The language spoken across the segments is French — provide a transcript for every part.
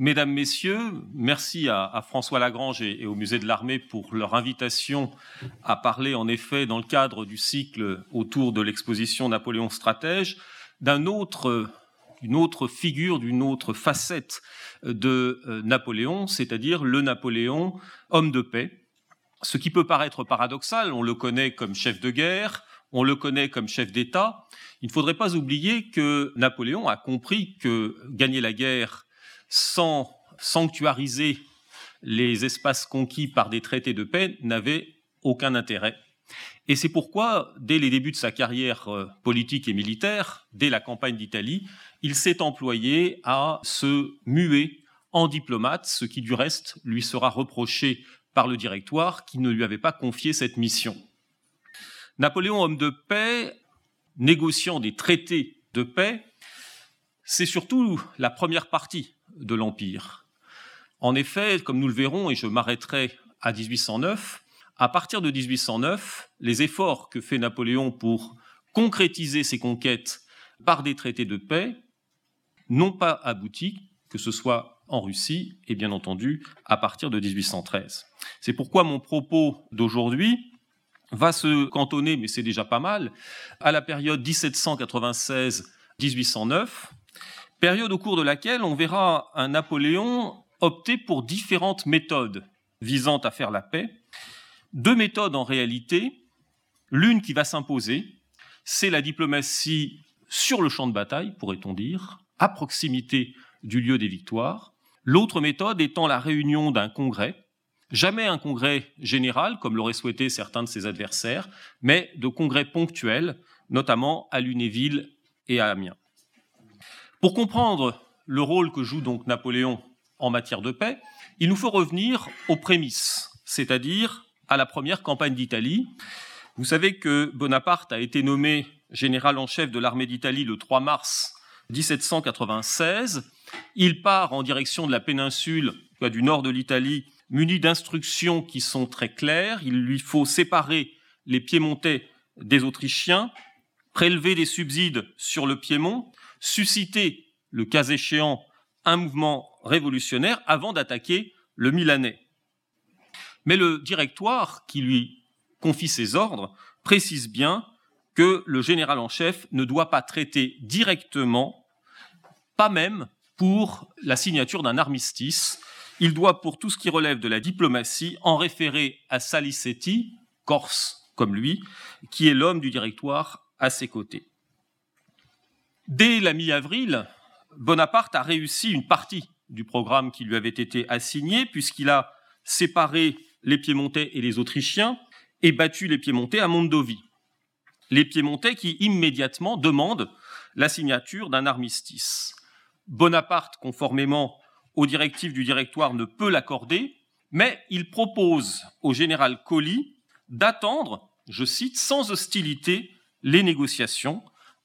Mesdames, Messieurs, merci à, François Lagrange et, au Musée de l'Armée pour leur invitation à parler, en effet, dans le cadre du cycle autour de l'exposition Napoléon stratège, d'une autre figure, d'une autre facette de euh, Napoléon, c'est-à-dire le Napoléon homme de paix. Ce qui peut paraître paradoxal, on le connaît comme chef de guerre, on le connaît comme chef d'État. Il ne faudrait pas oublier que Napoléon a compris que gagner la guerre sans sanctuariser les espaces conquis par des traités de paix n'avait aucun intérêt. Et c'est pourquoi, dès les débuts de sa carrière euh, politique et militaire, dès la campagne d'Italie, il s'est employé à se muer en diplomate, ce qui du reste lui sera reproché par le directoire qui ne lui avait pas confié cette mission. Napoléon, homme de paix, négociant des traités de paix, c'est surtout la première partie de l'Empire. En effet, comme nous le verrons, et je m'arrêterai à 1809, à partir de 1809, les efforts que fait Napoléon pour concrétiser ses conquêtes par des traités de paix n'ont pas abouti, que ce soit en Russie et bien entendu à partir de 1813. C'est pourquoi mon propos d'aujourd'hui va se cantonner, mais c'est déjà pas mal, à la période 1796-1809, période au cours de laquelle on verra un Napoléon opter pour différentes méthodes visant à faire la paix. Deux méthodes en réalité. L'une qui va s'imposer, c'est la diplomatie sur le champ de bataille, pourrait-on dire, à proximité du lieu des victoires. L'autre méthode étant la réunion d'un congrès, jamais un congrès général, comme l'auraient souhaité certains de ses adversaires, mais de congrès ponctuels, notamment à Lunéville et à Amiens. Pour comprendre le rôle que joue donc Napoléon en matière de paix, il nous faut revenir aux prémices, c'est-à-dire à la première campagne d'Italie. Vous savez que Bonaparte a été nommé général en chef de l'armée d'Italie le 3 mars 1796. Il part en direction de la péninsule du nord de l'Italie, muni d'instructions qui sont très claires. Il lui faut séparer les Piémontais des Autrichiens, prélever des subsides sur le Piémont, susciter, le cas échéant, un mouvement révolutionnaire avant d'attaquer le Milanais. Mais le directoire qui lui confie ses ordres précise bien que le général en chef ne doit pas traiter directement, pas même pour la signature d'un armistice. Il doit, pour tout ce qui relève de la diplomatie, en référer à Salicetti, corse comme lui, qui est l'homme du directoire à ses côtés. Dès la mi-avril, Bonaparte a réussi une partie du programme qui lui avait été assigné, puisqu'il a séparé les Piémontais et les Autrichiens et battu les Piémontais à Mondovi. Les Piémontais qui immédiatement demandent la signature d'un armistice. Bonaparte, conformément aux directives du directoire, ne peut l'accorder, mais il propose au général Colli d'attendre, je cite, sans hostilité les négociations,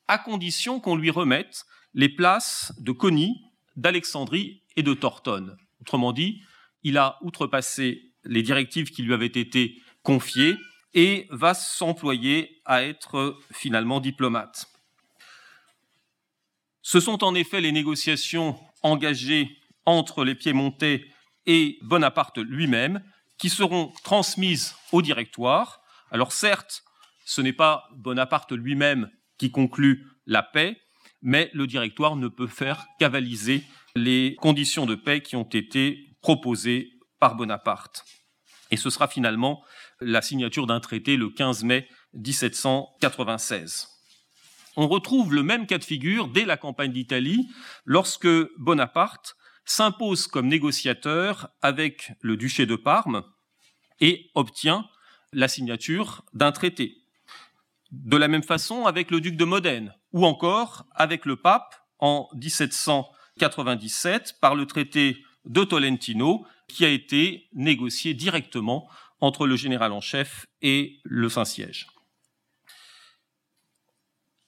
à condition qu'on lui remette les places de Coni, d'Alexandrie et de Tortone. Autrement dit, il a outrepassé les directives qui lui avaient été confiées et va s'employer à être finalement diplomate. Ce sont en effet les négociations engagées entre les Piémontais et Bonaparte lui-même qui seront transmises au directoire. Alors certes, ce n'est pas Bonaparte lui-même qui conclut la paix, mais le directoire ne peut faire qu'avaliser les conditions de paix qui ont été proposées par Bonaparte. Et ce sera finalement la signature d'un traité le 15 mai 1796. On retrouve le même cas de figure dès la campagne d'Italie, lorsque Bonaparte s'impose comme négociateur avec le duché de Parme et obtient la signature d'un traité. De la même façon avec le duc de Modène, ou encore avec le pape en 1797 par le traité de Tolentino, qui a été négocié directement entre le général en chef et le Saint-Siège.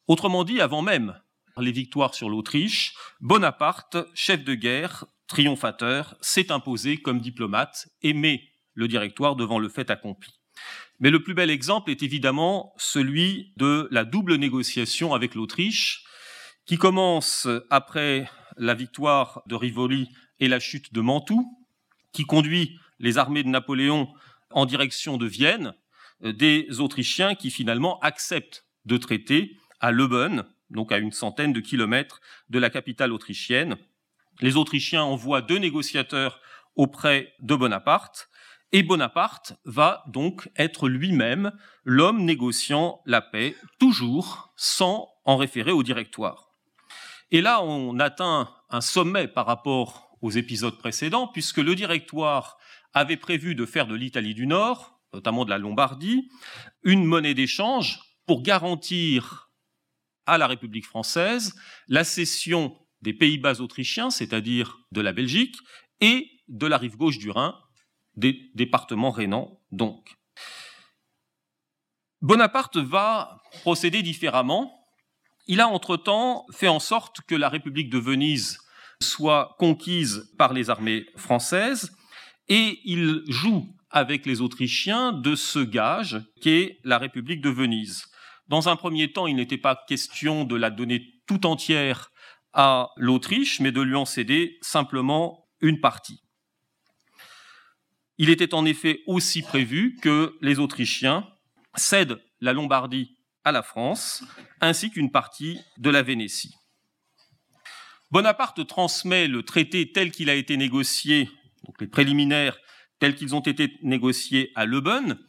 Autrement dit, avant même les victoires sur l'Autriche, Bonaparte, chef de guerre, triomphateur, s'est imposé comme diplomate et met le directoire devant le fait accompli. Mais le plus bel exemple est évidemment celui de la double négociation avec l'Autriche, qui commence après la victoire de Rivoli et la chute de Mantoue, qui conduit les armées de Napoléon en direction de Vienne, euh, des Autrichiens qui finalement acceptent de traiter à Leuben, donc à une centaine de kilomètres de la capitale autrichienne. Les Autrichiens envoient deux négociateurs auprès de Bonaparte, et Bonaparte va donc être lui-même l'homme négociant la paix, toujours sans en référer au directoire. Et là, on atteint un sommet par rapport aux épisodes précédents, puisque le directoire avait prévu de faire de l'Italie du Nord, notamment de la Lombardie, une monnaie d'échange pour garantir à la République française la cession des Pays-Bas autrichiens, c'est-à-dire de la Belgique, et de la rive gauche du Rhin, des départements rhénans donc. Bonaparte va procéder différemment. Il a entre-temps fait en sorte que la République de Venise soit conquise par les armées françaises et il joue avec les Autrichiens de ce gage qu'est la République de Venise. Dans un premier temps, il n'était pas question de la donner tout entière à l'Autriche, mais de lui en céder simplement une partie. Il était en effet aussi prévu que les Autrichiens cèdent la Lombardie à la France, ainsi qu'une partie de la Vénétie. Bonaparte transmet le traité tel qu'il a été négocié, donc les préliminaires tels qu'ils ont été négociés à Leuben,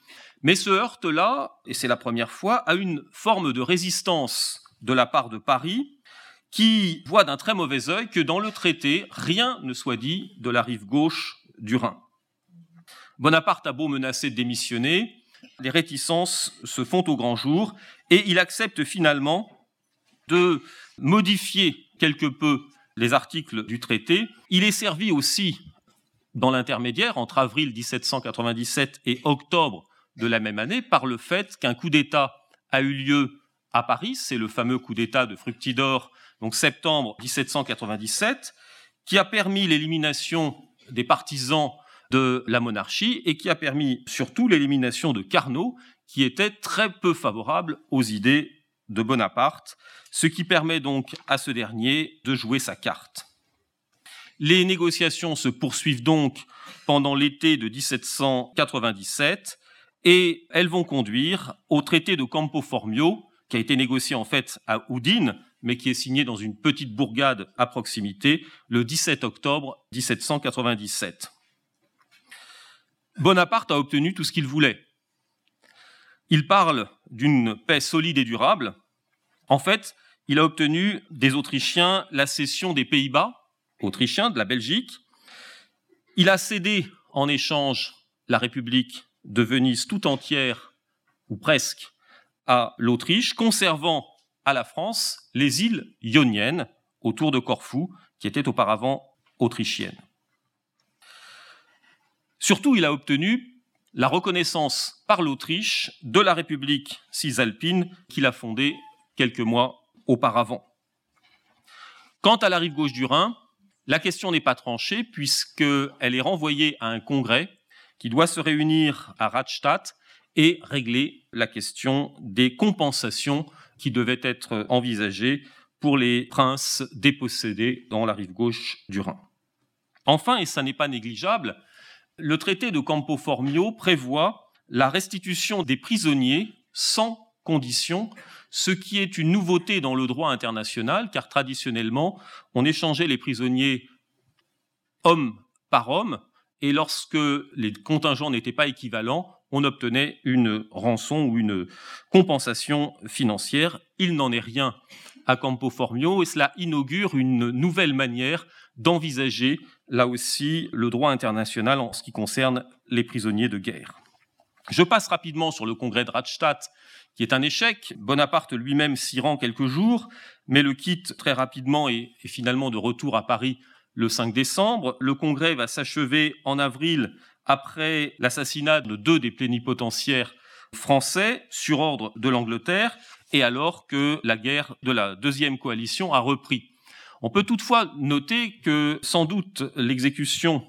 mais se heurte là, et c'est la première fois, à une forme de résistance de la part de Paris qui voit d'un très mauvais œil que dans le traité, rien ne soit dit de la rive gauche du Rhin. Bonaparte a beau menacer de démissionner, les réticences se font au grand jour et il accepte finalement de modifier quelque peu les articles du traité. Il est servi aussi dans l'intermédiaire entre avril 1797 et octobre de la même année par le fait qu'un coup d'État a eu lieu à Paris, c'est le fameux coup d'État de Fructidor, donc septembre 1797, qui a permis l'élimination des partisans de la monarchie et qui a permis surtout l'élimination de Carnot, qui était très peu favorable aux idées de Bonaparte, ce qui permet donc à ce dernier de jouer sa carte. Les négociations se poursuivent donc pendant l'été de 1797 et elles vont conduire au traité de Campo Formio, qui a été négocié en fait à Udine, mais qui est signé dans une petite bourgade à proximité le 17 octobre 1797. Bonaparte a obtenu tout ce qu'il voulait. Il parle d'une paix solide et durable. En fait, il a obtenu des Autrichiens la cession des Pays-Bas, autrichiens, de la Belgique. Il a cédé en échange la République de Venise tout entière, ou presque, à l'Autriche, conservant à la France les îles ioniennes autour de Corfou, qui étaient auparavant autrichiennes. Surtout, il a obtenu la reconnaissance par l'Autriche de la République cisalpine qu'il a fondée quelques mois auparavant. Quant à la rive gauche du Rhin, la question n'est pas tranchée puisqu'elle est renvoyée à un congrès qui doit se réunir à Radstadt et régler la question des compensations qui devaient être envisagées pour les princes dépossédés dans la rive gauche du Rhin. Enfin, et ça n'est pas négligeable, le traité de Campo Formio prévoit la restitution des prisonniers sans condition, ce qui est une nouveauté dans le droit international, car traditionnellement, on échangeait les prisonniers homme par homme, et lorsque les contingents n'étaient pas équivalents, on obtenait une rançon ou une compensation financière. Il n'en est rien à Campo Formio, et cela inaugure une nouvelle manière d'envisager là aussi le droit international en ce qui concerne les prisonniers de guerre. Je passe rapidement sur le congrès de Radstadt, qui est un échec. Bonaparte lui-même s'y rend quelques jours, mais le quitte très rapidement et, finalement de retour à Paris le 5 décembre. Le congrès va s'achever en avril après l'assassinat de deux des plénipotentiaires français sur ordre de l'Angleterre et alors que la guerre de la deuxième coalition a repris. On peut toutefois noter que sans doute l'exécution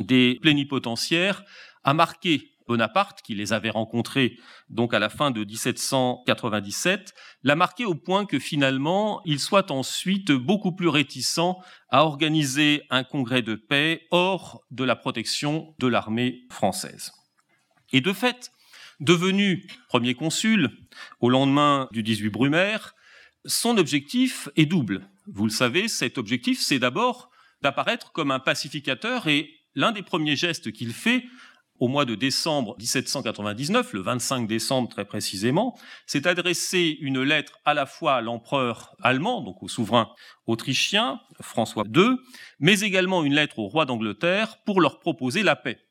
des plénipotentiaires a marqué Bonaparte, qui les avait rencontrés donc à la fin de 1797, l'a marqué au point que finalement il soit ensuite beaucoup plus réticent à organiser un congrès de paix hors de la protection de l'armée française. Et de fait, devenu premier consul au lendemain du 18 Brumaire, son objectif est double. Vous le savez, cet objectif, c'est d'abord d'apparaître comme un pacificateur et l'un des premiers gestes qu'il fait au mois de décembre 1799, le 25 décembre très précisément, c'est adresser une lettre à la fois à l'empereur allemand, donc au souverain autrichien, François II, mais également une lettre au roi d'Angleterre pour leur proposer la paix.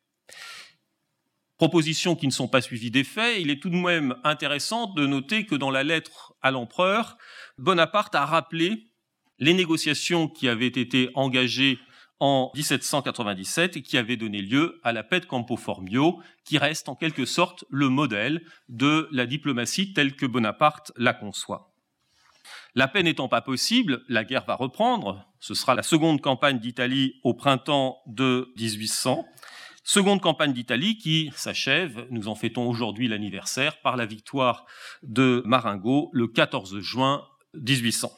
Propositions qui ne sont pas suivies des faits, il est tout de même intéressant de noter que dans la lettre à l'empereur, Bonaparte a rappelé les négociations qui avaient été engagées en 1797 et qui avaient donné lieu à la paix de Campo Formio, qui reste en quelque sorte le modèle de la diplomatie telle que Bonaparte la conçoit. La paix n'étant pas possible, la guerre va reprendre. Ce sera la seconde campagne d'Italie au printemps de 1800. Seconde campagne d'Italie qui s'achève, nous en fêtons aujourd'hui l'anniversaire, par la victoire de Marengo le 14 juin 1800.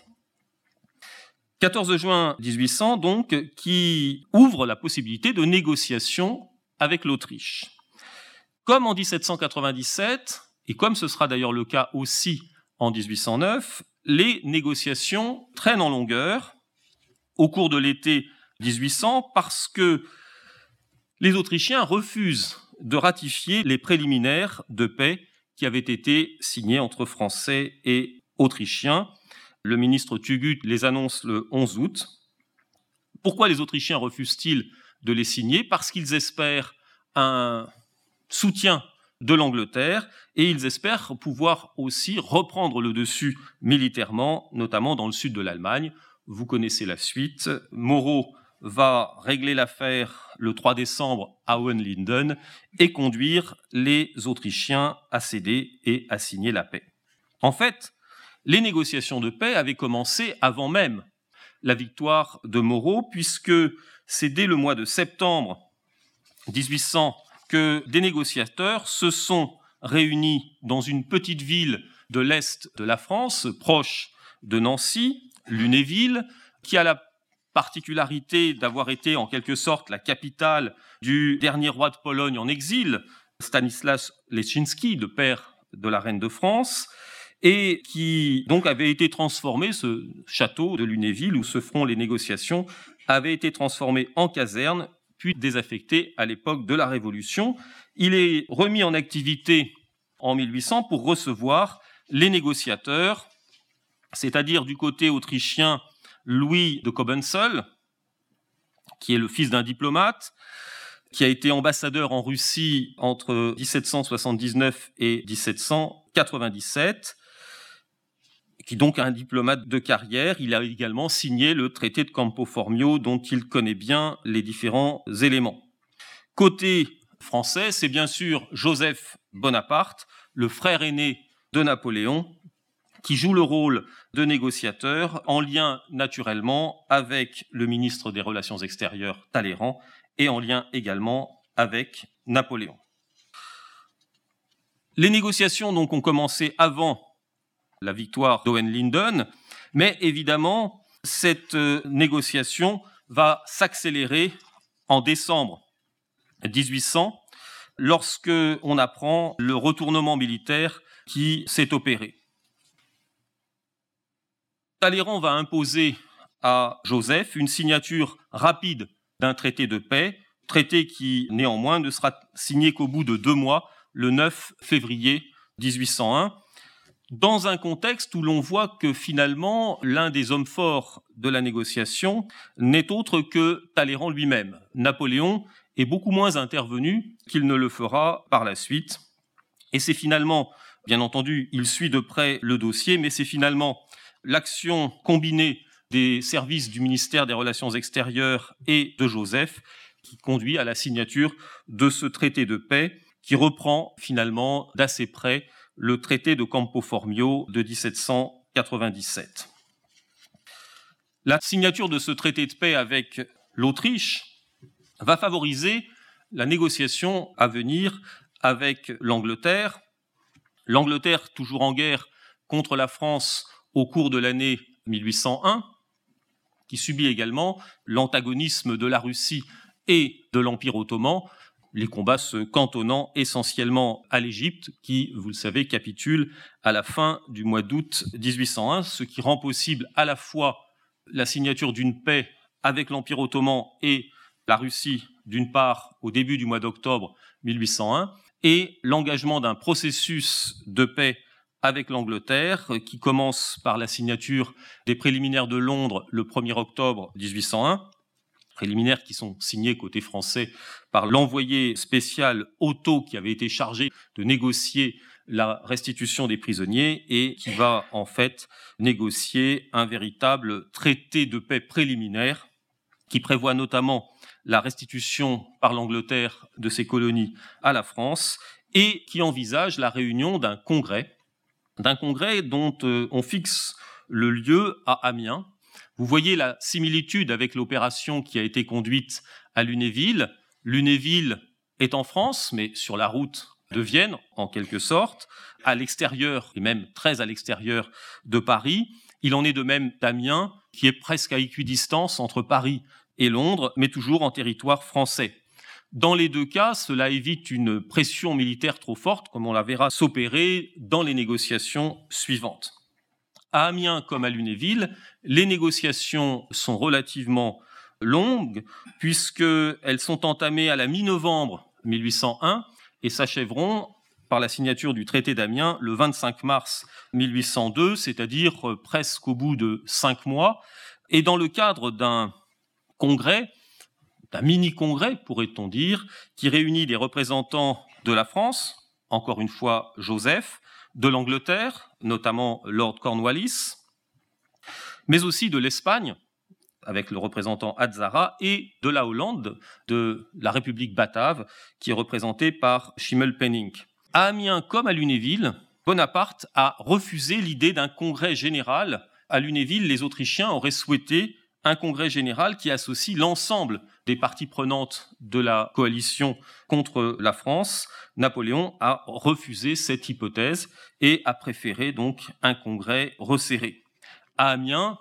14 juin 1800, donc, qui ouvre la possibilité de négociation avec l'Autriche. Comme en 1797, et comme ce sera d'ailleurs le cas aussi en 1809, les négociations traînent en longueur au cours de l'été 1800 parce que les Autrichiens refusent de ratifier les préliminaires de paix qui avaient été signés entre Français et Autrichiens le ministre Tugut les annonce le 11 août. Pourquoi les Autrichiens refusent-ils de les signer? Parce qu'ils espèrent un soutien de l'Angleterre et ils espèrent pouvoir aussi reprendre le dessus militairement, notamment dans le sud de l'Allemagne. Vous connaissez la suite. Moreau va régler l'affaire le 3 décembre à Hohenlinden et conduire les Autrichiens à céder et à signer la paix. En fait, les négociations de paix avaient commencé avant même la victoire de Moreau, puisque c'est dès le mois de septembre 1800 que des négociateurs se sont réunis dans une petite ville de l'Est de la France, proche de Nancy, Lunéville, qui a la particularité d'avoir été en quelque sorte la capitale du dernier roi de Pologne en exil, Stanislas Leszczynski, le père de la reine de France, et qui donc avait été transformé, ce château de Lunéville où se feront les négociations, avait été transformé en caserne, puis désaffecté à l'époque de la Révolution. Il est remis en activité en 1800 pour recevoir les négociateurs, c'est-à-dire du côté autrichien Louis de Cobenzl, qui est le fils d'un diplomate, qui a été ambassadeur en Russie entre 1779 et 1797, qui donc un diplomate de carrière. Il a également signé le traité de Campo Formio dont il connaît bien les différents éléments. Côté français, c'est bien sûr Joseph Bonaparte, le frère aîné de Napoléon, qui joue le rôle de négociateur en lien naturellement avec le ministre des Relations extérieures Talleyrand et en lien également avec Napoléon. Les négociations donc ont commencé avant la victoire d'Owen Linden. Mais évidemment, cette euh, négociation va s'accélérer en décembre 1800 lorsque on apprend le retournement militaire qui s'est opéré. Talleyrand va imposer à Joseph une signature rapide d'un traité de paix, traité qui néanmoins ne sera signé qu'au bout de deux mois, le 9 février 1801, dans un contexte où l'on voit que finalement l'un des hommes forts de la négociation n'est autre que Talleyrand lui-même. Napoléon est beaucoup moins intervenu qu'il ne le fera par la suite. Et c'est finalement, bien entendu, il suit de près le dossier, mais c'est finalement l'action combinée des services du ministère des Relations extérieures et de Joseph qui conduit à la signature de ce traité de paix qui reprend finalement d'assez près le traité de Campo Formio de 1797. La signature de ce traité de paix avec l'Autriche va favoriser la négociation à venir avec l'Angleterre. L'Angleterre, toujours en guerre contre la France au cours de l'année 1801, qui subit également l'antagonisme de la Russie et de l'Empire ottoman, les combats se cantonnant essentiellement à l'Égypte, qui, vous le savez, capitule à la fin du mois d'août 1801, ce qui rend possible à la fois la signature d'une paix avec l'Empire ottoman et la Russie, d'une part, au début du mois d'octobre 1801, et l'engagement d'un processus de paix avec l'Angleterre, qui commence par la signature des préliminaires de Londres le 1er octobre 1801, préliminaires qui sont signés côté français par l'envoyé spécial Otto qui avait été chargé de négocier la restitution des prisonniers et qui va en fait négocier un véritable traité de paix préliminaire qui prévoit notamment la restitution par l'Angleterre de ses colonies à la France et qui envisage la réunion d'un congrès, d'un congrès dont euh, on fixe le lieu à Amiens, vous voyez la similitude avec l'opération qui a été conduite à Lunéville. Lunéville est en France, mais sur la route de Vienne, en quelque sorte, à l'extérieur, et même très à l'extérieur de Paris. Il en est de même d'Amiens, qui est presque à équidistance entre Paris et Londres, mais toujours en territoire français. Dans les deux cas, cela évite une pression militaire trop forte, comme on la verra s'opérer dans les négociations suivantes. À Amiens comme à Lunéville, les négociations sont relativement longues, puisqu'elles sont entamées à la mi-novembre 1801 et s'achèveront par la signature du traité d'Amiens le 25 mars 1802, c'est-à-dire presque au bout de cinq mois, et dans le cadre d'un congrès, d'un mini-congrès, pourrait-on dire, qui réunit les représentants de la France, encore une fois Joseph, de l'Angleterre, notamment Lord Cornwallis, mais aussi de l'Espagne, avec le représentant Azzara, et de la Hollande, de la République batave, qui est représentée par Schimmelpenninck. À Amiens comme à Lunéville, Bonaparte a refusé l'idée d'un congrès général. À Lunéville, les Autrichiens auraient souhaité un congrès général qui associe l'ensemble des parties prenantes de la coalition contre la France. Napoléon a refusé cette hypothèse et a préféré donc un congrès resserré. À Amiens,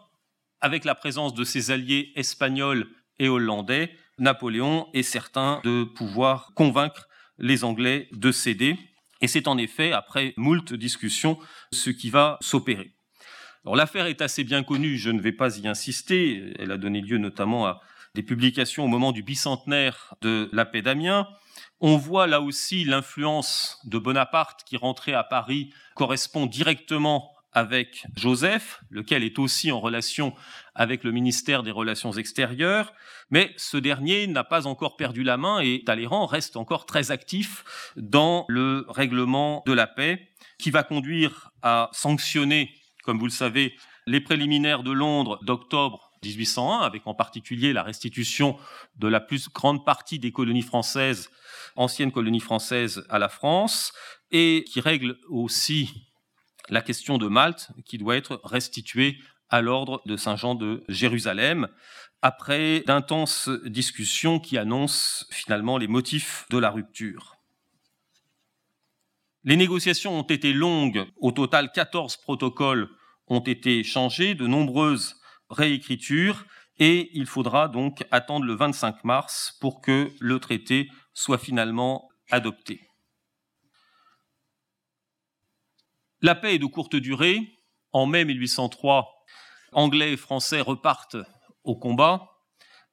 avec la présence de ses alliés espagnols et hollandais, Napoléon est certain de pouvoir convaincre les Anglais de céder. Et c'est en effet, après moult discussions, ce qui va s'opérer l'affaire est assez bien connue, je ne vais pas y insister. Elle a donné lieu notamment à des publications au moment du bicentenaire de la paix d'Amiens. On voit là aussi l'influence de Bonaparte qui rentrait à Paris correspond directement avec Joseph, lequel est aussi en relation avec le ministère des Relations extérieures, mais ce dernier n'a pas encore perdu la main et Talleyrand reste encore très actif dans le règlement de la paix qui va conduire à sanctionner comme vous le savez, les préliminaires de Londres d'octobre 1801, avec en particulier la restitution de la plus grande partie des colonies françaises, anciennes colonies françaises à la France, et qui règle aussi la question de Malte, qui doit être restituée à l'ordre de Saint-Jean de Jérusalem, après d'intenses discussions qui annoncent finalement les motifs de la rupture. Les négociations ont été longues. Au total, 14 protocoles ont été changés, de nombreuses réécritures, et il faudra donc attendre le 25 mars pour que le traité soit finalement adopté. La paix est de courte durée. En mai 1803, Anglais et Français repartent au combat,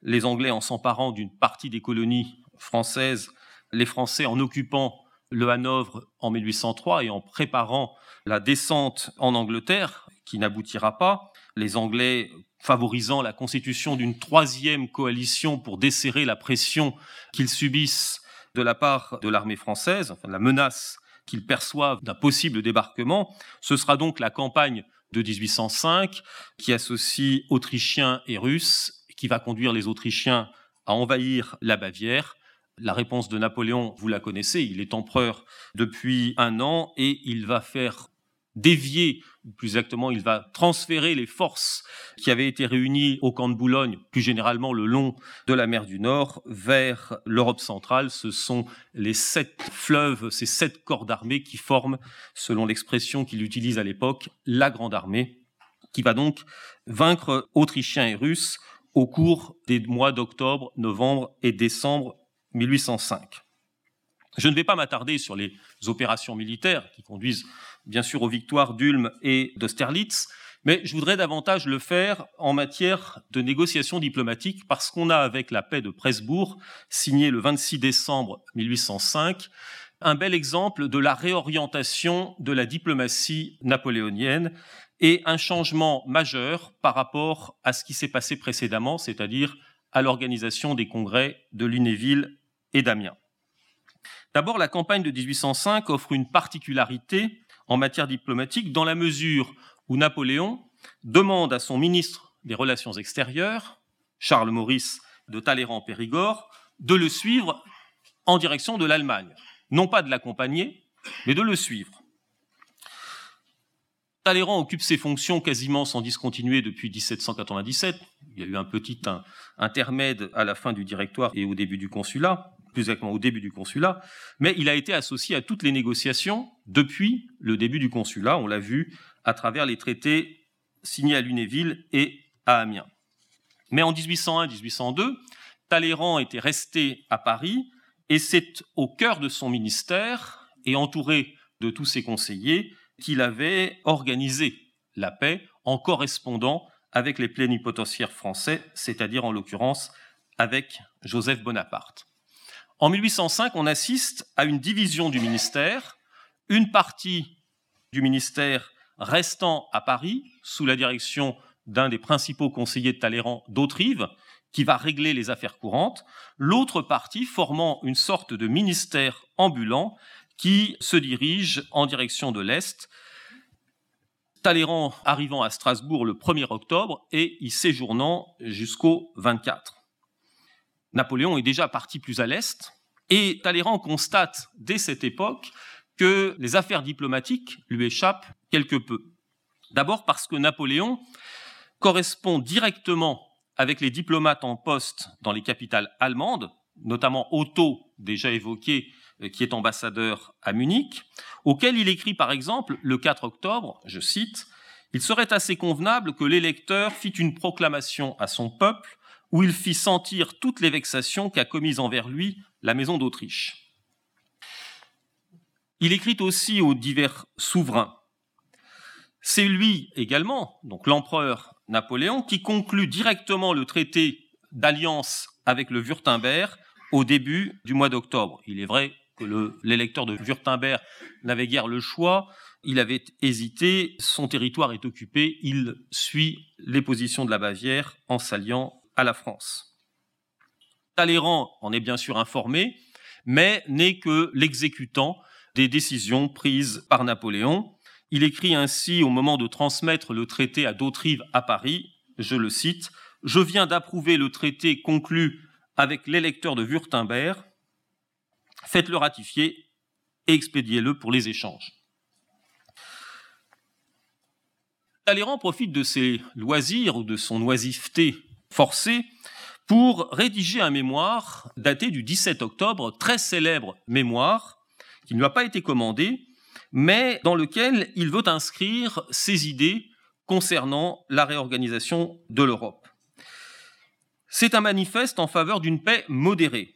les Anglais en s'emparant d'une partie des colonies françaises, les Français en occupant le Hanovre en 1803 et en préparant la descente en Angleterre, qui n'aboutira pas, les Anglais favorisant la constitution d'une troisième coalition pour desserrer la pression qu'ils subissent de la part de l'armée française, enfin la menace qu'ils perçoivent d'un possible débarquement. Ce sera donc la campagne de 1805 qui associe Autrichiens et Russes, qui va conduire les Autrichiens à envahir la Bavière la réponse de Napoléon, vous la connaissez, il est empereur depuis un an et il va faire dévier, ou plus exactement, il va transférer les forces qui avaient été réunies au camp de Boulogne, plus généralement le long de la mer du Nord, vers l'Europe centrale. Ce sont les sept fleuves, ces sept corps d'armée qui forment, selon l'expression qu'il utilise à l'époque, la Grande Armée, qui va donc vaincre Autrichiens et Russes au cours des mois d'octobre, novembre et décembre 1805. Je ne vais pas m'attarder sur les opérations militaires qui conduisent bien sûr aux victoires d'Ulm et d'Austerlitz, mais je voudrais davantage le faire en matière de négociations diplomatiques parce qu'on a, avec la paix de Presbourg, signée le 26 décembre 1805, un bel exemple de la réorientation de la diplomatie napoléonienne et un changement majeur par rapport à ce qui s'est passé précédemment, c'est-à-dire à l'organisation des congrès de Lunéville et d'Amiens. D'abord, la campagne de 1805 offre une particularité en matière diplomatique dans la mesure où Napoléon demande à son ministre des Relations extérieures, Charles Maurice de Talleyrand-Périgord, de le suivre en direction de l'Allemagne. Non pas de l'accompagner, mais de le suivre. Talleyrand occupe ses fonctions quasiment sans discontinuer depuis 1797. Il y a eu un petit intermède à la fin du directoire et au début du consulat plus exactement au début du consulat, mais il a été associé à toutes les négociations depuis le début du consulat. On l'a vu à travers les traités signés à Lunéville et à Amiens. Mais en 1801-1802, Talleyrand était resté à Paris et c'est au cœur de son ministère et entouré de tous ses conseillers qu'il avait organisé la paix en correspondant avec les plénipotentiaires français, c'est-à-dire en l'occurrence avec Joseph Bonaparte. En 1805, on assiste à une division du ministère, une partie du ministère restant à Paris, sous la direction d'un des principaux conseillers de Talleyrand, d'Autrive, qui va régler les affaires courantes, l'autre partie formant une sorte de ministère ambulant qui se dirige en direction de l'Est, Talleyrand arrivant à Strasbourg le 1er octobre et y séjournant jusqu'au 24. Napoléon est déjà parti plus à l'est, et Talleyrand constate dès cette époque que les affaires diplomatiques lui échappent quelque peu. D'abord parce que Napoléon correspond directement avec les diplomates en poste dans les capitales allemandes, notamment Otto, déjà évoqué, euh, qui est ambassadeur à Munich, auquel il écrit par exemple le 4 octobre, je cite, Il serait assez convenable que l'électeur fît une proclamation à son peuple où il fit sentir toutes les vexations qu'a commises envers lui la maison d'Autriche. Il écrit aussi aux divers souverains. C'est lui également, donc l'empereur Napoléon, qui conclut directement le traité d'alliance avec le Württemberg au début du mois d'octobre. Il est vrai que l'électeur de Württemberg n'avait guère le choix, il avait hésité, son territoire est occupé, il suit les positions de la Bavière en s'alliant la France. Talleyrand en est bien sûr informé, mais n'est que l'exécutant des décisions prises par Napoléon. Il écrit ainsi au moment de transmettre le traité à Dautrive à Paris, je le cite, Je viens d'approuver le traité conclu avec l'électeur de Württemberg, faites-le ratifier et expédiez-le pour les échanges. Talleyrand profite de ses loisirs ou de son oisiveté forcé pour rédiger un mémoire daté du 17 octobre, très célèbre mémoire, qui ne lui a pas été commandé, mais dans lequel il veut inscrire ses idées concernant la réorganisation de l'Europe. C'est un manifeste en faveur d'une paix modérée,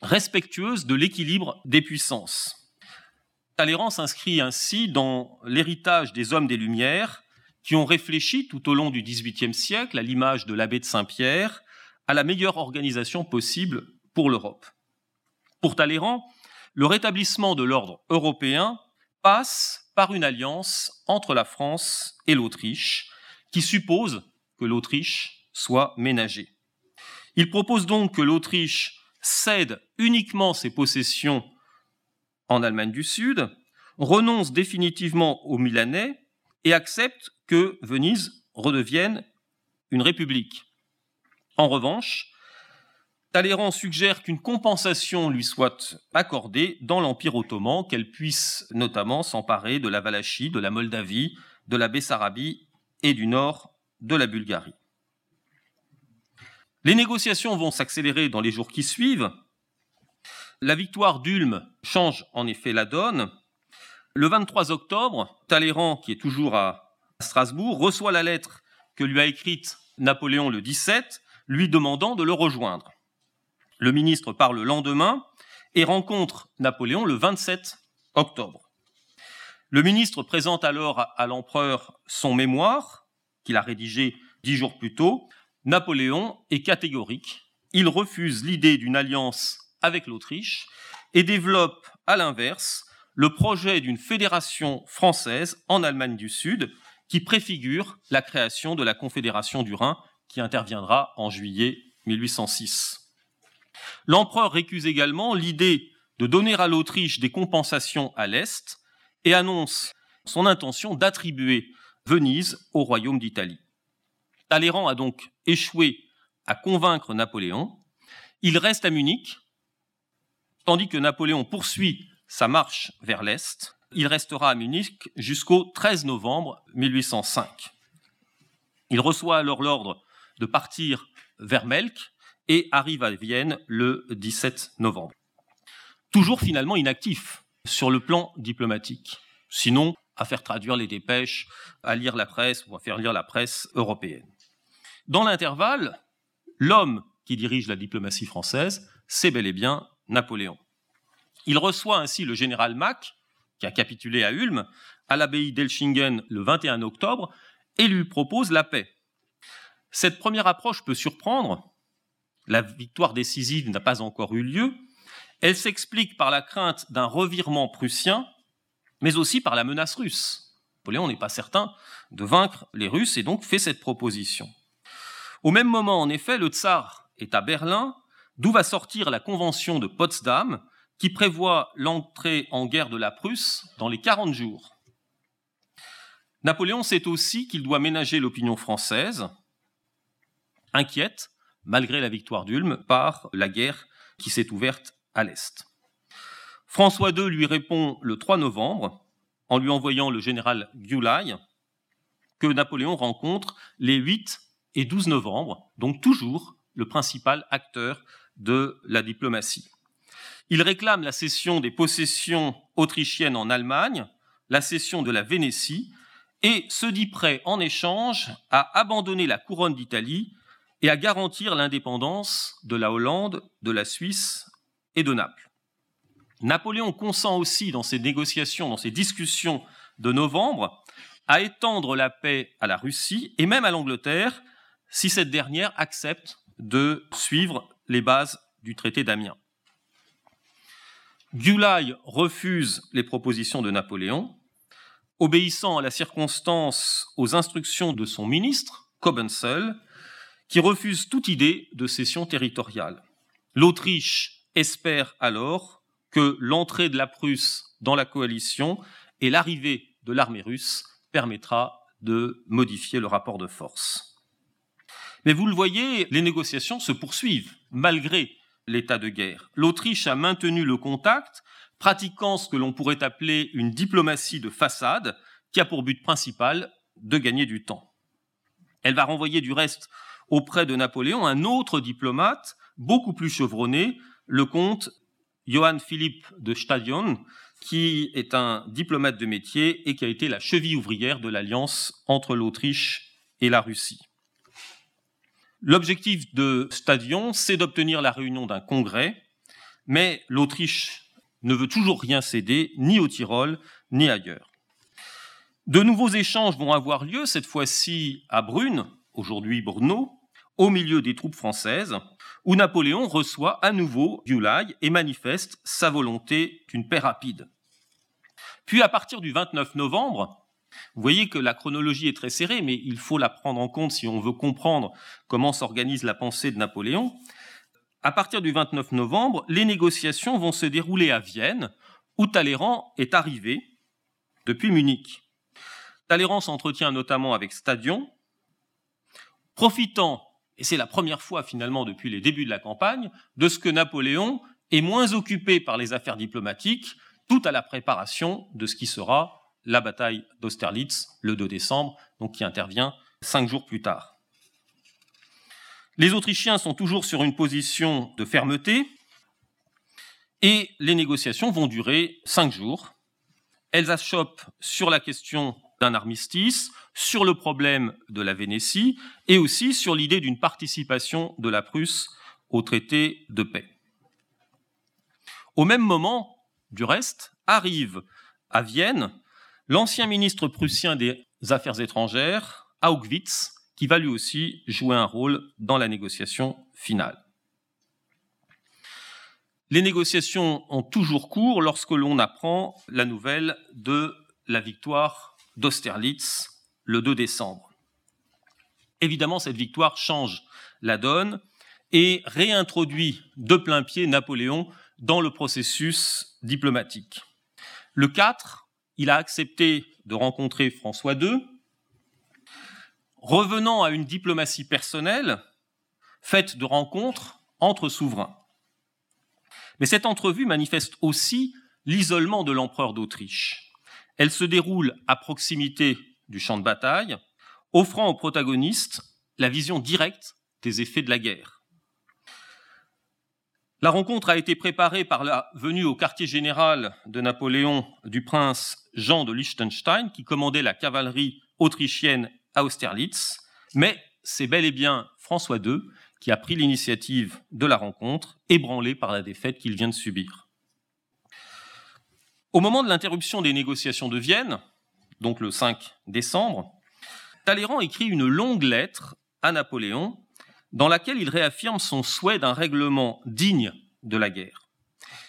respectueuse de l'équilibre des puissances. Talleyrand s'inscrit ainsi dans l'héritage des hommes des Lumières qui ont réfléchi tout au long du XVIIIe siècle, à l'image de l'abbé de Saint-Pierre, à la meilleure organisation possible pour l'Europe. Pour Talleyrand, le rétablissement de l'ordre européen passe par une alliance entre la France et l'Autriche, qui suppose que l'Autriche soit ménagée. Il propose donc que l'Autriche cède uniquement ses possessions en Allemagne du Sud, renonce définitivement aux Milanais et accepte que Venise redevienne une république. En revanche, Talleyrand suggère qu'une compensation lui soit accordée dans l'Empire ottoman, qu'elle puisse notamment s'emparer de la Valachie, de la Moldavie, de la Bessarabie et du nord de la Bulgarie. Les négociations vont s'accélérer dans les jours qui suivent. La victoire d'Ulm change en effet la donne. Le 23 octobre, Talleyrand, qui est toujours à Strasbourg, reçoit la lettre que lui a écrite Napoléon le 17, lui demandant de le rejoindre. Le ministre part le lendemain et rencontre Napoléon le 27 octobre. Le ministre présente alors à l'empereur son mémoire, qu'il a rédigé dix jours plus tôt. Napoléon est catégorique. Il refuse l'idée d'une alliance avec l'Autriche et développe, à l'inverse, le projet d'une fédération française en Allemagne du Sud qui préfigure la création de la Confédération du Rhin qui interviendra en juillet 1806. L'empereur récuse également l'idée de donner à l'Autriche des compensations à l'Est et annonce son intention d'attribuer Venise au royaume d'Italie. Talleyrand a donc échoué à convaincre Napoléon. Il reste à Munich, tandis que Napoléon poursuit sa marche vers l'Est. Il restera à Munich jusqu'au 13 novembre 1805. Il reçoit alors l'ordre de partir vers Melk et arrive à Vienne le 17 novembre. Toujours finalement inactif sur le plan diplomatique, sinon à faire traduire les dépêches, à lire la presse ou à faire lire la presse européenne. Dans l'intervalle, l'homme qui dirige la diplomatie française, c'est bel et bien Napoléon. Il reçoit ainsi le général Mack, qui a capitulé à Ulm, à l'abbaye d'Elchingen le 21 octobre, et lui propose la paix. Cette première approche peut surprendre, la victoire décisive n'a pas encore eu lieu, elle s'explique par la crainte d'un revirement prussien, mais aussi par la menace russe. Napoléon n'est pas certain de vaincre les Russes et donc fait cette proposition. Au même moment, en effet, le tsar est à Berlin, d'où va sortir la convention de Potsdam, qui prévoit l'entrée en guerre de la Prusse dans les 40 jours. Napoléon sait aussi qu'il doit ménager l'opinion française, inquiète, malgré la victoire d'Ulm, par la guerre qui s'est ouverte à l'Est. François II lui répond le 3 novembre en lui envoyant le général Gyulay, que Napoléon rencontre les 8 et 12 novembre, donc toujours le principal acteur de la diplomatie. Il réclame la cession des possessions autrichiennes en Allemagne, la cession de la Vénétie, et se dit prêt en échange à abandonner la couronne d'Italie et à garantir l'indépendance de la Hollande, de la Suisse et de Naples. Napoléon consent aussi dans ses négociations, dans ses discussions de novembre, à étendre la paix à la Russie et même à l'Angleterre si cette dernière accepte de suivre les bases du traité d'Amiens. Gyulay refuse les propositions de Napoléon, obéissant à la circonstance aux instructions de son ministre, Cobenzl, qui refuse toute idée de cession territoriale. L'Autriche espère alors que l'entrée de la Prusse dans la coalition et l'arrivée de l'armée russe permettra de modifier le rapport de force. Mais vous le voyez, les négociations se poursuivent malgré l'état de guerre. L'Autriche a maintenu le contact, pratiquant ce que l'on pourrait appeler une diplomatie de façade, qui a pour but principal de gagner du temps. Elle va renvoyer du reste auprès de Napoléon un autre diplomate, beaucoup plus chevronné, le comte Johann Philipp de Stadion, qui est un diplomate de métier et qui a été la cheville ouvrière de l'alliance entre l'Autriche et la Russie. L'objectif de Stadion, c'est d'obtenir la réunion d'un congrès, mais l'Autriche ne veut toujours rien céder, ni au Tyrol, ni ailleurs. De nouveaux échanges vont avoir lieu, cette fois-ci à Brune, aujourd'hui Brno, au milieu des troupes françaises, où Napoléon reçoit à nouveau Gyulay et manifeste sa volonté d'une paix rapide. Puis à partir du 29 novembre, vous voyez que la chronologie est très serrée, mais il faut la prendre en compte si on veut comprendre comment s'organise la pensée de Napoléon. À partir du 29 novembre, les négociations vont se dérouler à Vienne, où Talleyrand est arrivé depuis Munich. Talleyrand s'entretient notamment avec Stadion, profitant et c'est la première fois finalement depuis les débuts de la campagne, de ce que Napoléon est moins occupé par les affaires diplomatiques, tout à la préparation de ce qui sera la bataille d'Austerlitz le 2 décembre, donc qui intervient cinq jours plus tard. Les Autrichiens sont toujours sur une position de fermeté et les négociations vont durer cinq jours. Elles achoppent sur la question d'un armistice, sur le problème de la Vénétie et aussi sur l'idée d'une participation de la Prusse au traité de paix. Au même moment, du reste, arrive à Vienne l'ancien ministre prussien des Affaires étrangères, Haugwitz, qui va lui aussi jouer un rôle dans la négociation finale. Les négociations ont toujours cours lorsque l'on apprend la nouvelle de la victoire d'Austerlitz le 2 décembre. Évidemment, cette victoire change la donne et réintroduit de plein pied Napoléon dans le processus diplomatique. Le 4, il a accepté de rencontrer François II, revenant à une diplomatie personnelle faite de rencontres entre souverains. Mais cette entrevue manifeste aussi l'isolement de l'empereur d'Autriche. Elle se déroule à proximité du champ de bataille, offrant aux protagonistes la vision directe des effets de la guerre. La rencontre a été préparée par la venue au quartier général de Napoléon du prince Jean de Liechtenstein, qui commandait la cavalerie autrichienne à Austerlitz, mais c'est bel et bien François II qui a pris l'initiative de la rencontre, ébranlé par la défaite qu'il vient de subir. Au moment de l'interruption des négociations de Vienne, donc le 5 décembre, Talleyrand écrit une longue lettre à Napoléon dans laquelle il réaffirme son souhait d'un règlement digne de la guerre.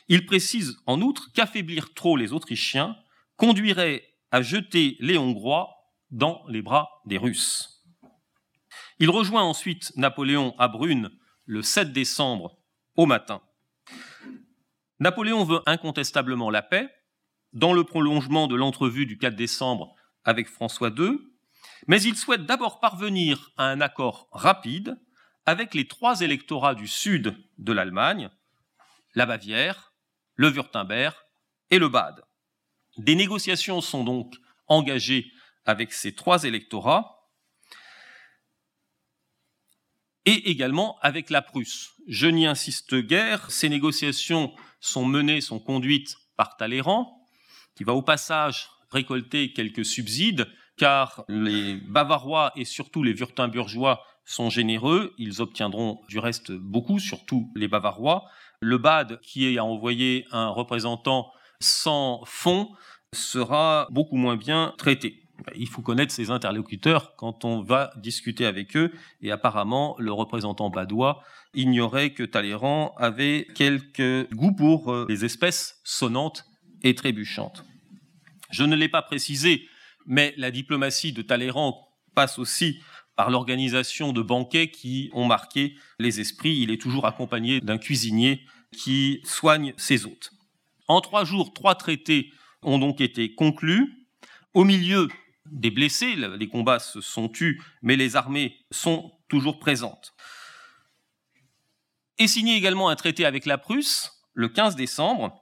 Il précise en outre qu'affaiblir trop les Autrichiens conduirait à jeter les Hongrois dans les bras des Russes. Il rejoint ensuite Napoléon à Brune le 7 décembre au matin. Napoléon veut incontestablement la paix, dans le prolongement de l'entrevue du 4 décembre avec François II, mais il souhaite d'abord parvenir à un accord rapide avec les trois électorats du sud de l'Allemagne, la Bavière, le Württemberg et le Bade. Des négociations sont donc engagées avec ces trois électorats et également avec la Prusse. Je n'y insiste guère, ces négociations sont menées, sont conduites par Talleyrand, qui va au passage récolter quelques subsides, car les Bavarois et surtout les Württembergeois sont généreux, ils obtiendront du reste beaucoup, surtout les Bavarois. Le BAD, qui a envoyé un représentant sans fonds, sera beaucoup moins bien traité. Il faut connaître ses interlocuteurs quand on va discuter avec eux, et apparemment le représentant badois ignorait que Talleyrand avait quelques goût pour euh, les espèces sonnantes et trébuchantes. Je ne l'ai pas précisé, mais la diplomatie de Talleyrand passe aussi par l'organisation de banquets qui ont marqué les esprits. Il est toujours accompagné d'un cuisinier qui soigne ses hôtes. En trois jours, trois traités ont donc été conclus. Au milieu des blessés, les combats se sont tus, mais les armées sont toujours présentes. Est signé également un traité avec la Prusse le 15 décembre,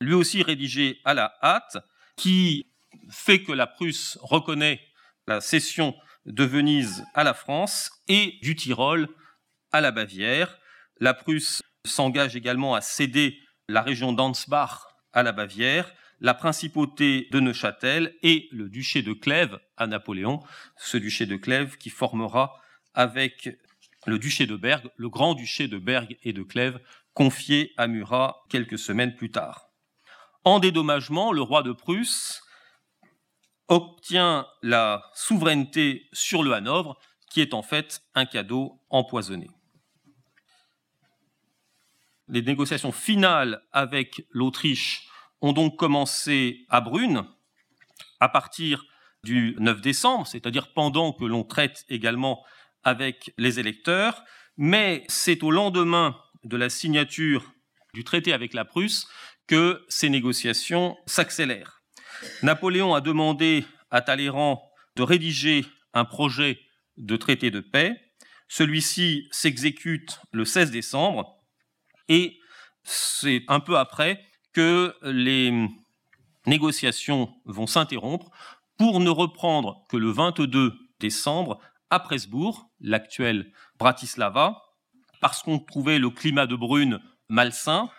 lui aussi rédigé à la hâte, qui fait que la Prusse reconnaît la cession de Venise à la France et du Tyrol à la Bavière. La Prusse s'engage également à céder la région d'Ansbach à la Bavière, la principauté de Neuchâtel et le duché de Clèves à Napoléon, ce duché de Clèves qui formera avec le duché de Bergue, le grand duché de Bergue et de Clèves, confié à Murat quelques semaines plus tard. En dédommagement, le roi de Prusse obtient la souveraineté sur le Hanovre, qui est en fait un cadeau empoisonné. Les négociations finales avec l'Autriche ont donc commencé à Brune à partir du 9 décembre, c'est-à-dire pendant que l'on traite également avec les électeurs, mais c'est au lendemain de la signature du traité avec la Prusse que ces négociations s'accélèrent. Napoléon a demandé à Talleyrand de rédiger un projet de traité de paix. Celui-ci s'exécute le 16 décembre et c'est un peu après que les négociations vont s'interrompre pour ne reprendre que le 22 décembre à Presbourg, l'actuelle Bratislava, parce qu'on trouvait le climat de Brune malsain.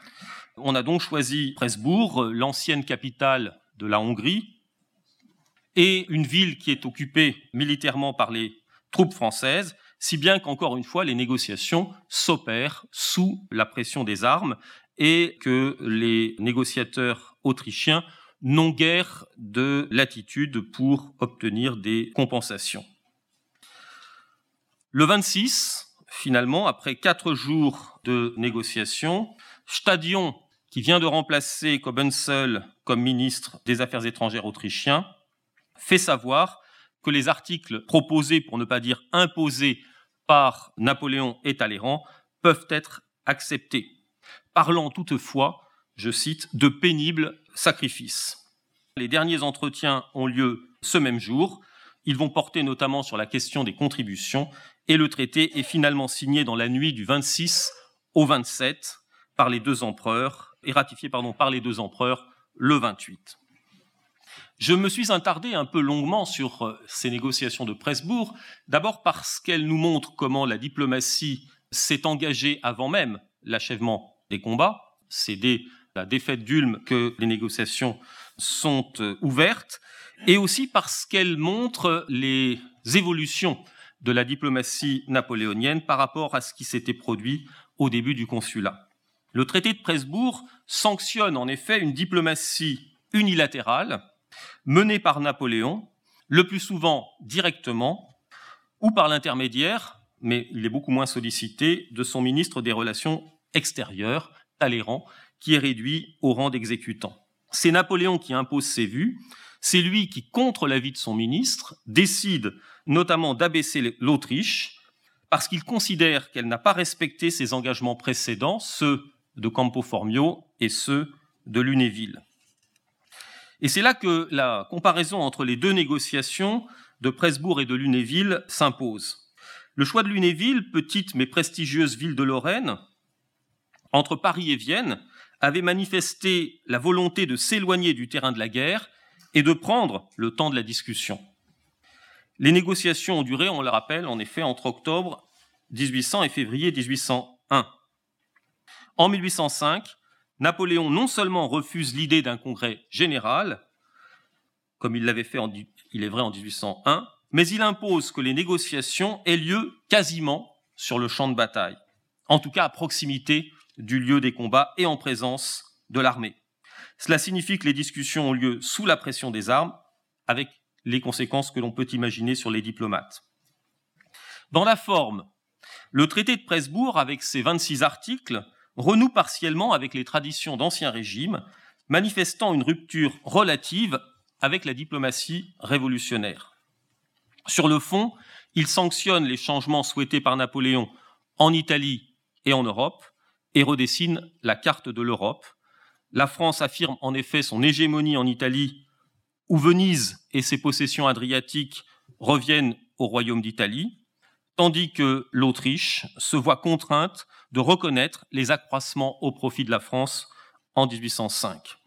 On a donc choisi Presbourg, l'ancienne capitale de la Hongrie, et une ville qui est occupée militairement par les troupes françaises, si bien qu'encore une fois, les négociations s'opèrent sous la pression des armes et que les négociateurs autrichiens n'ont guère de latitude pour obtenir des compensations. Le 26, finalement, après quatre jours de négociations, Stadion, qui vient de remplacer Kobensel comme ministre des Affaires étrangères autrichien, fait savoir que les articles proposés, pour ne pas dire imposés, par Napoléon et Talleyrand peuvent être acceptés, parlant toutefois, je cite, de pénibles sacrifices. Les derniers entretiens ont lieu ce même jour. Ils vont porter notamment sur la question des contributions et le traité est finalement signé dans la nuit du 26 au 27 par les deux empereurs et ratifié par les deux empereurs le 28. Je me suis attardé un peu longuement sur euh, ces négociations de Presbourg, d'abord parce qu'elles nous montrent comment la diplomatie s'est engagée avant même l'achèvement des combats. C'est dès la défaite d'Ulm que les négociations sont euh, ouvertes, et aussi parce qu'elles montrent les évolutions de la diplomatie napoléonienne par rapport à ce qui s'était produit au début du consulat. Le traité de Presbourg sanctionne en effet une diplomatie unilatérale menée par Napoléon, le plus souvent directement ou par l'intermédiaire, mais il est beaucoup moins sollicité, de son ministre des Relations extérieures, Talleyrand, qui est réduit au rang d'exécutant. C'est Napoléon qui impose ses vues, c'est lui qui, contre l'avis de son ministre, décide notamment d'abaisser l'Autriche parce qu'il considère qu'elle n'a pas respecté ses engagements précédents, ceux de Campo Formio et ceux de Lunéville. Et c'est là que la comparaison entre les deux négociations de Presbourg et de Lunéville s'impose. Le choix de Lunéville, petite mais prestigieuse ville de Lorraine, entre Paris et Vienne, avait manifesté la volonté de s'éloigner du terrain de la guerre et de prendre le temps de la discussion. Les négociations ont duré, on le rappelle, en effet, entre octobre 1800 et février 1801. En 1805, Napoléon non seulement refuse l'idée d'un congrès général, comme il l'avait fait, il est vrai, en 1801, mais il impose que les négociations aient lieu quasiment sur le champ de bataille, en tout cas à proximité du lieu des combats et en présence de l'armée. Cela signifie que les discussions ont lieu sous la pression des armes, avec les conséquences que l'on peut imaginer sur les diplomates. Dans la forme, le traité de Presbourg, avec ses 26 articles, renoue partiellement avec les traditions d'Ancien Régime, manifestant une rupture relative avec la diplomatie révolutionnaire. Sur le fond, il sanctionne les changements souhaités par Napoléon en Italie et en Europe et redessine la carte de l'Europe. La France affirme en effet son hégémonie en Italie, où Venise et ses possessions adriatiques reviennent au royaume d'Italie, tandis que l'Autriche se voit contrainte de reconnaître les accroissements au profit de la France en 1805.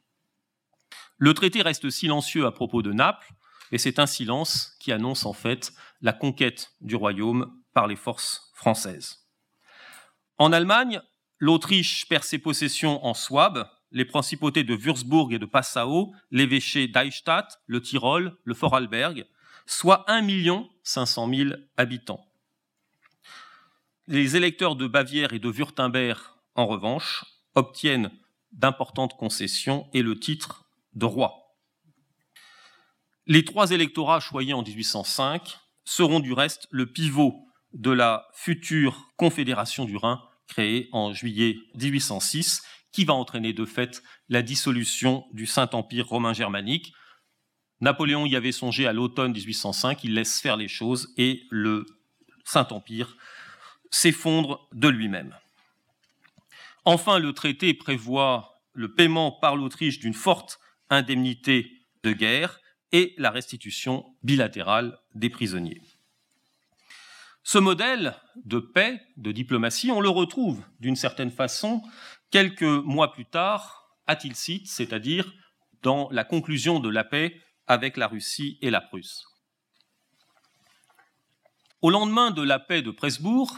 Le traité reste silencieux à propos de Naples, et c'est un silence qui annonce en fait la conquête du royaume par les forces françaises. En Allemagne, l'Autriche perd ses possessions en Souabe, les principautés de Würzburg et de Passau, l'évêché d'Eichstatt, le Tyrol, le Vorarlberg, soit 1 500 000 habitants. Les électeurs de Bavière et de Württemberg, en revanche, obtiennent d'importantes concessions et le titre de roi. Les trois électorats choyés en 1805 seront du reste le pivot de la future Confédération du Rhin créée en juillet 1806, qui va entraîner de fait la dissolution du Saint-Empire romain germanique. Napoléon y avait songé à l'automne 1805, il laisse faire les choses et le Saint-Empire s'effondre de lui-même. Enfin, le traité prévoit le paiement par l'Autriche d'une forte indemnité de guerre et la restitution bilatérale des prisonniers. Ce modèle de paix, de diplomatie, on le retrouve d'une certaine façon quelques mois plus tard à Tilsit, c'est-à-dire dans la conclusion de la paix avec la Russie et la Prusse. Au lendemain de la paix de Presbourg,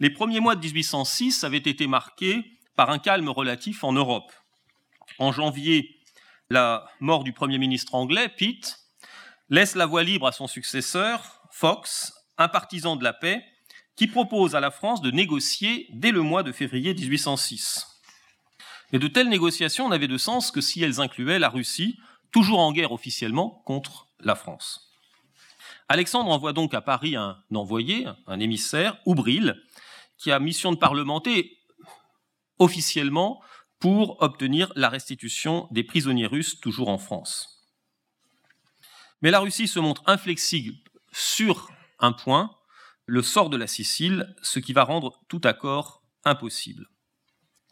les premiers mois de 1806 avaient été marqués par un calme relatif en Europe. En janvier, la mort du Premier ministre anglais, Pitt, laisse la voie libre à son successeur, Fox, un partisan de la paix, qui propose à la France de négocier dès le mois de février 1806. Mais de telles négociations n'avaient de sens que si elles incluaient la Russie, toujours en guerre officiellement contre la France. Alexandre envoie donc à Paris un envoyé, un émissaire, Oubril, qui a mission de parlementer officiellement pour obtenir la restitution des prisonniers russes toujours en France. Mais la Russie se montre inflexible sur un point, le sort de la Sicile, ce qui va rendre tout accord impossible.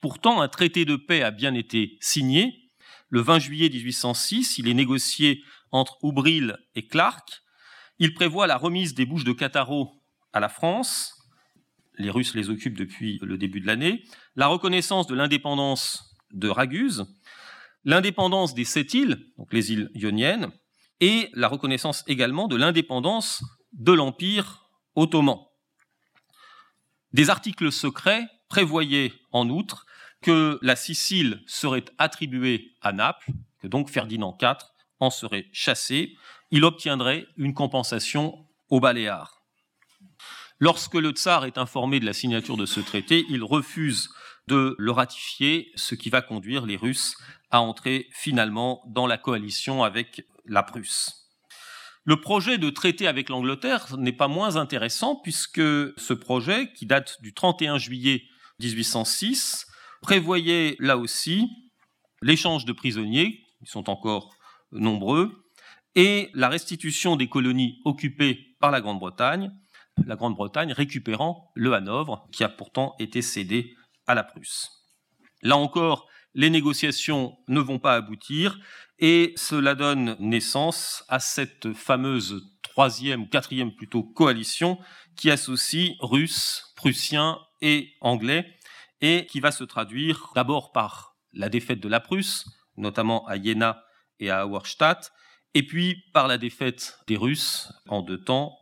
Pourtant, un traité de paix a bien été signé. Le 20 juillet 1806, il est négocié entre Oubril et Clark. Il prévoit la remise des bouches de Cattaro à la France. Les Russes les occupent depuis le début de l'année. La reconnaissance de l'indépendance de Raguse, l'indépendance des sept îles, donc les îles ioniennes, et la reconnaissance également de l'indépendance de l'Empire ottoman. Des articles secrets prévoyaient en outre que la Sicile serait attribuée à Naples, que donc Ferdinand IV en serait chassé, il obtiendrait une compensation aux Baléares. Lorsque le tsar est informé de la signature de ce traité, il refuse de le ratifier, ce qui va conduire les Russes à entrer finalement dans la coalition avec la Prusse. Le projet de traité avec l'Angleterre n'est pas moins intéressant puisque ce projet, qui date du 31 juillet 1806, prévoyait là aussi l'échange de prisonniers, ils sont encore nombreux, et la restitution des colonies occupées par la Grande-Bretagne, la Grande-Bretagne récupérant le Hanovre, qui a pourtant été cédé à la Prusse. Là encore, les négociations ne vont pas aboutir et cela donne naissance à cette fameuse troisième quatrième plutôt coalition qui associe Russes, Prussiens et Anglais et qui va se traduire d'abord par la défaite de la Prusse, notamment à Jena et à Auerstadt, et puis par la défaite des Russes en deux temps,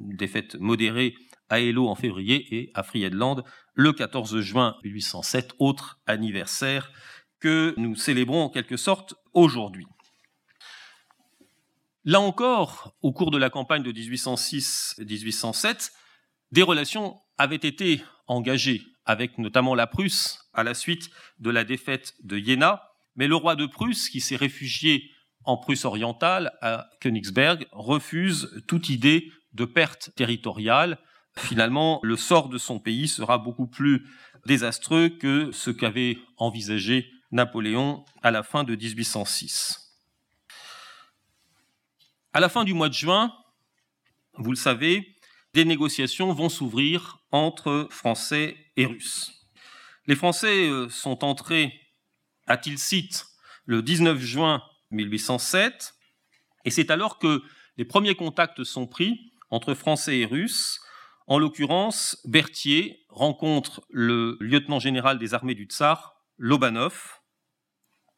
une défaite modérée à Elo en février et à Friedland le 14 juin 1807, autre anniversaire que nous célébrons en quelque sorte aujourd'hui. Là encore, au cours de la campagne de 1806-1807, des relations avaient été engagées avec notamment la Prusse à la suite de la défaite de Jena, mais le roi de Prusse, qui s'est réfugié en Prusse orientale, à Königsberg, refuse toute idée de perte territoriale. Finalement, le sort de son pays sera beaucoup plus désastreux que ce qu'avait envisagé Napoléon à la fin de 1806. À la fin du mois de juin, vous le savez, des négociations vont s'ouvrir entre Français et Russes. Les Français euh, sont entrés à Tilsit le 19 juin 1807, et c'est alors que les premiers contacts sont pris entre Français et Russes. En l'occurrence, Berthier rencontre le lieutenant général des armées du Tsar, Lobanov,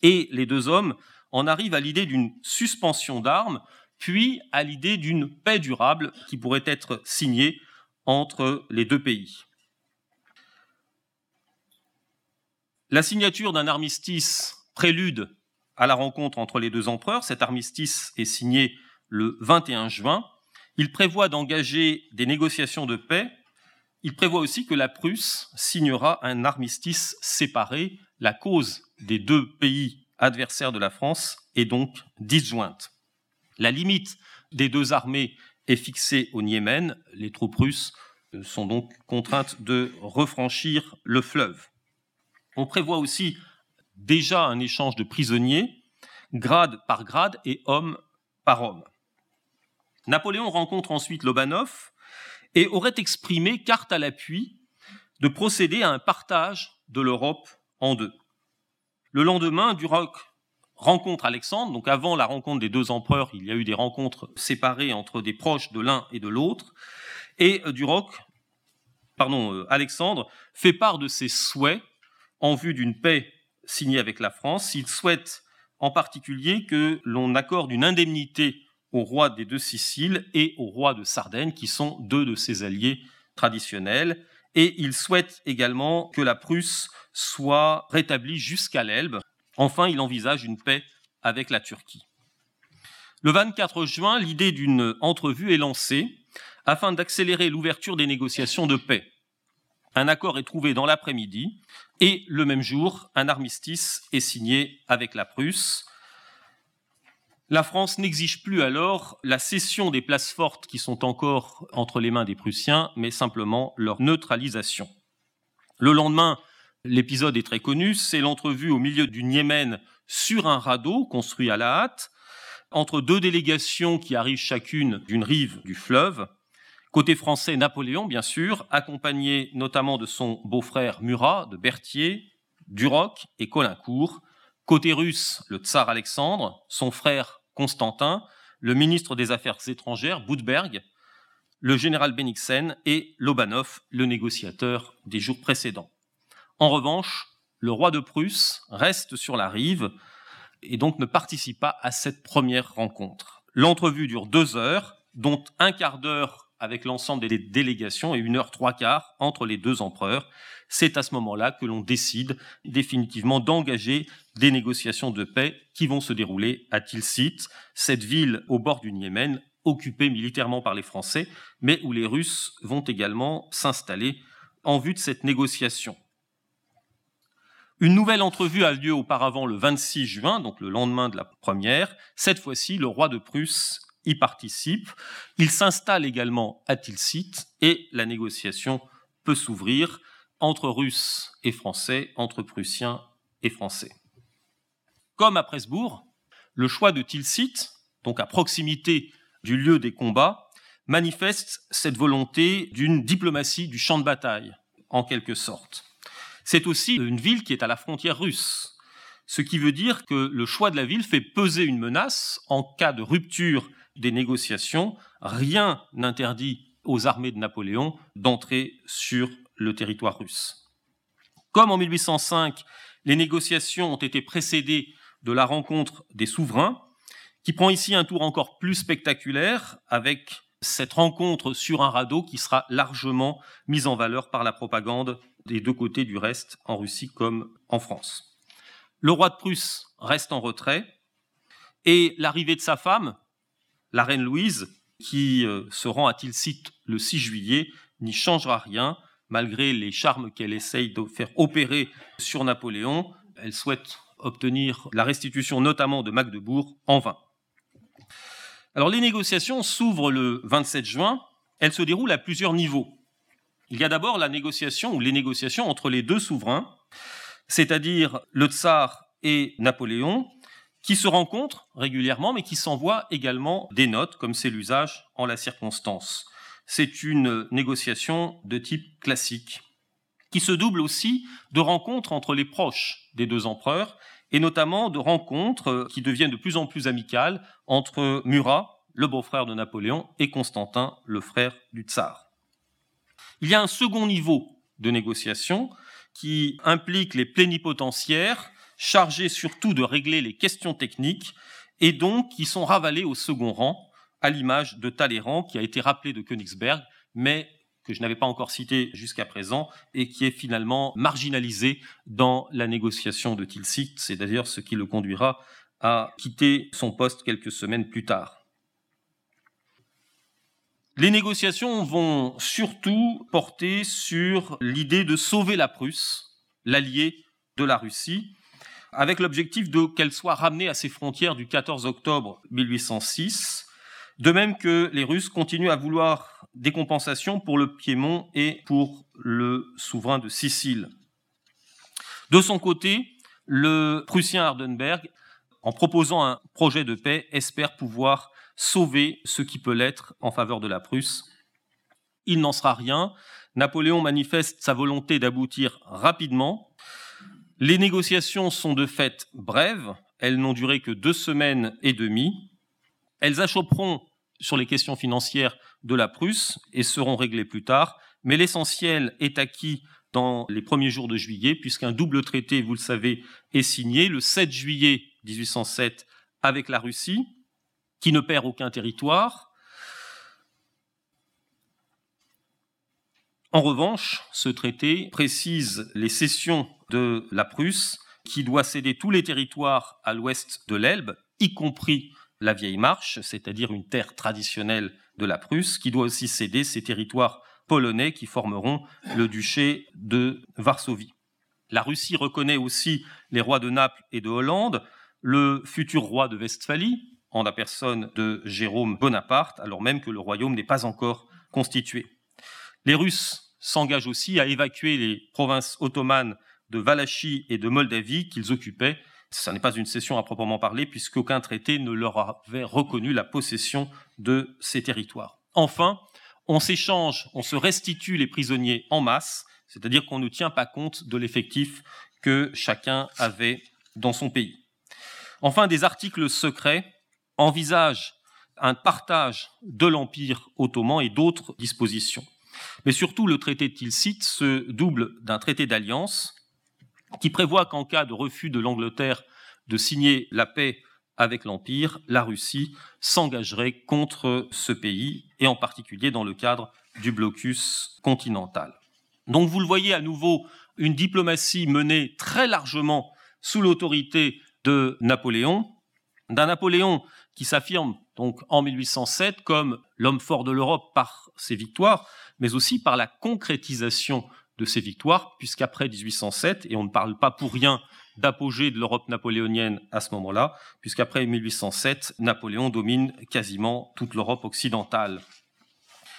et les deux hommes en arrivent à l'idée d'une suspension d'armes, puis à l'idée d'une paix durable qui pourrait être signée entre les deux pays. La signature d'un armistice prélude à la rencontre entre les deux empereurs. Cet armistice est signé le 21 juin. Il prévoit d'engager des négociations de paix. Il prévoit aussi que la Prusse signera un armistice séparé la cause des deux pays adversaires de la France est donc disjointe. La limite des deux armées est fixée au Niémen. Les troupes russes sont donc contraintes de refranchir le fleuve. On prévoit aussi déjà un échange de prisonniers, grade par grade et homme par homme. Napoléon rencontre ensuite Lobanov et aurait exprimé carte à l'appui de procéder à un partage de l'Europe en deux. Le lendemain, Duroc rencontre Alexandre. Donc avant la rencontre des deux empereurs, il y a eu des rencontres séparées entre des proches de l'un et de l'autre. Et Duroc, pardon, Alexandre, fait part de ses souhaits en vue d'une paix signée avec la France. Il souhaite en particulier que l'on accorde une indemnité au roi des deux Siciles et au roi de Sardaigne, qui sont deux de ses alliés traditionnels. Et il souhaite également que la Prusse soit rétablie jusqu'à l'Elbe. Enfin, il envisage une paix avec la Turquie. Le 24 juin, l'idée d'une entrevue est lancée afin d'accélérer l'ouverture des négociations de paix. Un accord est trouvé dans l'après-midi et le même jour, un armistice est signé avec la Prusse. La France n'exige plus alors la cession des places fortes qui sont encore entre les mains des Prussiens, mais simplement leur neutralisation. Le lendemain, l'épisode est très connu, c'est l'entrevue au milieu du Niémen sur un radeau construit à la hâte, entre deux délégations qui arrivent chacune d'une rive du fleuve. Côté français, Napoléon, bien sûr, accompagné notamment de son beau-frère Murat, de Berthier, Duroc et Colincourt. Côté russe, le tsar Alexandre, son frère Constantin, le ministre des Affaires étrangères, Boudberg, le général Bennigsen et Lobanov, le négociateur des jours précédents. En revanche, le roi de Prusse reste sur la rive et donc ne participe pas à cette première rencontre. L'entrevue dure deux heures, dont un quart d'heure avec l'ensemble des délégations et une heure trois quarts entre les deux empereurs. C'est à ce moment-là que l'on décide définitivement d'engager des négociations de paix qui vont se dérouler à Tilsit, cette ville au bord du Niémen, occupée militairement par les Français, mais où les Russes vont également s'installer en vue de cette négociation. Une nouvelle entrevue a lieu auparavant le 26 juin, donc le lendemain de la première. Cette fois-ci, le roi de Prusse y participe. Il s'installe également à Tilsit et la négociation peut s'ouvrir entre Russes et Français, entre Prussiens et Français. Comme à Presbourg, le choix de Tilsit, donc à proximité du lieu des combats, manifeste cette volonté d'une diplomatie du champ de bataille, en quelque sorte. C'est aussi une ville qui est à la frontière russe, ce qui veut dire que le choix de la ville fait peser une menace en cas de rupture des négociations, rien n'interdit aux armées de Napoléon d'entrer sur le territoire russe. Comme en 1805, les négociations ont été précédées de la rencontre des souverains, qui prend ici un tour encore plus spectaculaire avec cette rencontre sur un radeau qui sera largement mise en valeur par la propagande des deux côtés du reste, en Russie comme en France. Le roi de Prusse reste en retrait et l'arrivée de sa femme, la reine Louise, qui euh, se rend à Tilsit le 6 juillet, n'y changera rien, malgré les charmes qu'elle essaye de faire opérer sur Napoléon. Elle souhaite obtenir la restitution notamment de Magdebourg en vain. Alors les négociations s'ouvrent le 27 juin, elles se déroulent à plusieurs niveaux. Il y a d'abord la négociation ou les négociations entre les deux souverains, c'est-à-dire le tsar et Napoléon, qui se rencontrent régulièrement, mais qui s'envoient également des notes, comme c'est l'usage en la circonstance. C'est une négociation de type classique, qui se double aussi de rencontres entre les proches des deux empereurs, et notamment de rencontres qui deviennent de plus en plus amicales entre Murat, le beau-frère de Napoléon, et Constantin, le frère du tsar. Il y a un second niveau de négociation qui implique les plénipotentiaires chargés surtout de régler les questions techniques et donc qui sont ravalés au second rang, à l'image de Talleyrand qui a été rappelé de Königsberg, mais que je n'avais pas encore cité jusqu'à présent et qui est finalement marginalisé dans la négociation de Tilsit. C'est d'ailleurs ce qui le conduira à quitter son poste quelques semaines plus tard. Les négociations vont surtout porter sur l'idée de sauver la Prusse, l'allié de la Russie, avec l'objectif de qu'elle soit ramenée à ses frontières du 14 octobre 1806, de même que les Russes continuent à vouloir des compensations pour le Piémont et pour le souverain de Sicile. De son côté, le Prussien Hardenberg, en proposant un projet de paix, espère pouvoir sauver ce qui peut l'être en faveur de la Prusse. Il n'en sera rien. Napoléon manifeste sa volonté d'aboutir rapidement, les négociations sont de fait brèves, elles n'ont duré que deux semaines et demie. Elles achopperont sur les questions financières de la Prusse et seront réglés plus tard. Mais l'essentiel est acquis dans les premiers jours de juillet, puisqu'un double traité, vous le savez, est signé le 7 juillet 1807 avec la Russie, qui ne perd aucun territoire. En revanche, ce traité précise les cessions de la Prusse, qui doit céder tous les territoires à l'ouest de l'Elbe, y compris la Vieille Marche, c'est-à-dire une terre traditionnelle de la Prusse, qui doit aussi céder ses territoires polonais qui formeront le duché de Varsovie. La Russie reconnaît aussi les rois de Naples et de Hollande, le futur roi de Westphalie, en la personne de Jérôme Bonaparte, alors même que le royaume n'est pas encore constitué. Les Russes s'engagent aussi à évacuer les provinces ottomanes de Valachie et de Moldavie qu'ils occupaient. Ce n'est pas une cession à proprement parler, puisqu'aucun traité ne leur avait reconnu la possession de ces territoires. Enfin, on s'échange, on se restitue les prisonniers en masse, c'est-à-dire qu'on ne tient pas compte de l'effectif que chacun avait dans son pays. Enfin, des articles secrets envisagent un partage de l'Empire ottoman et d'autres dispositions. Mais surtout, le traité de Tilsit se double d'un traité d'alliance qui prévoit qu'en cas de refus de l'Angleterre de signer la paix avec l'Empire, la Russie s'engagerait contre ce pays, et en particulier dans le cadre du blocus continental. Donc vous le voyez à nouveau, une diplomatie menée très largement sous l'autorité de Napoléon, d'un Napoléon qui s'affirme donc en 1807 comme l'homme fort de l'Europe par ses victoires, mais aussi par la concrétisation de ses victoires, puisqu'après 1807, et on ne parle pas pour rien d'apogée de l'Europe napoléonienne à ce moment-là, puisqu'après 1807, Napoléon domine quasiment toute l'Europe occidentale.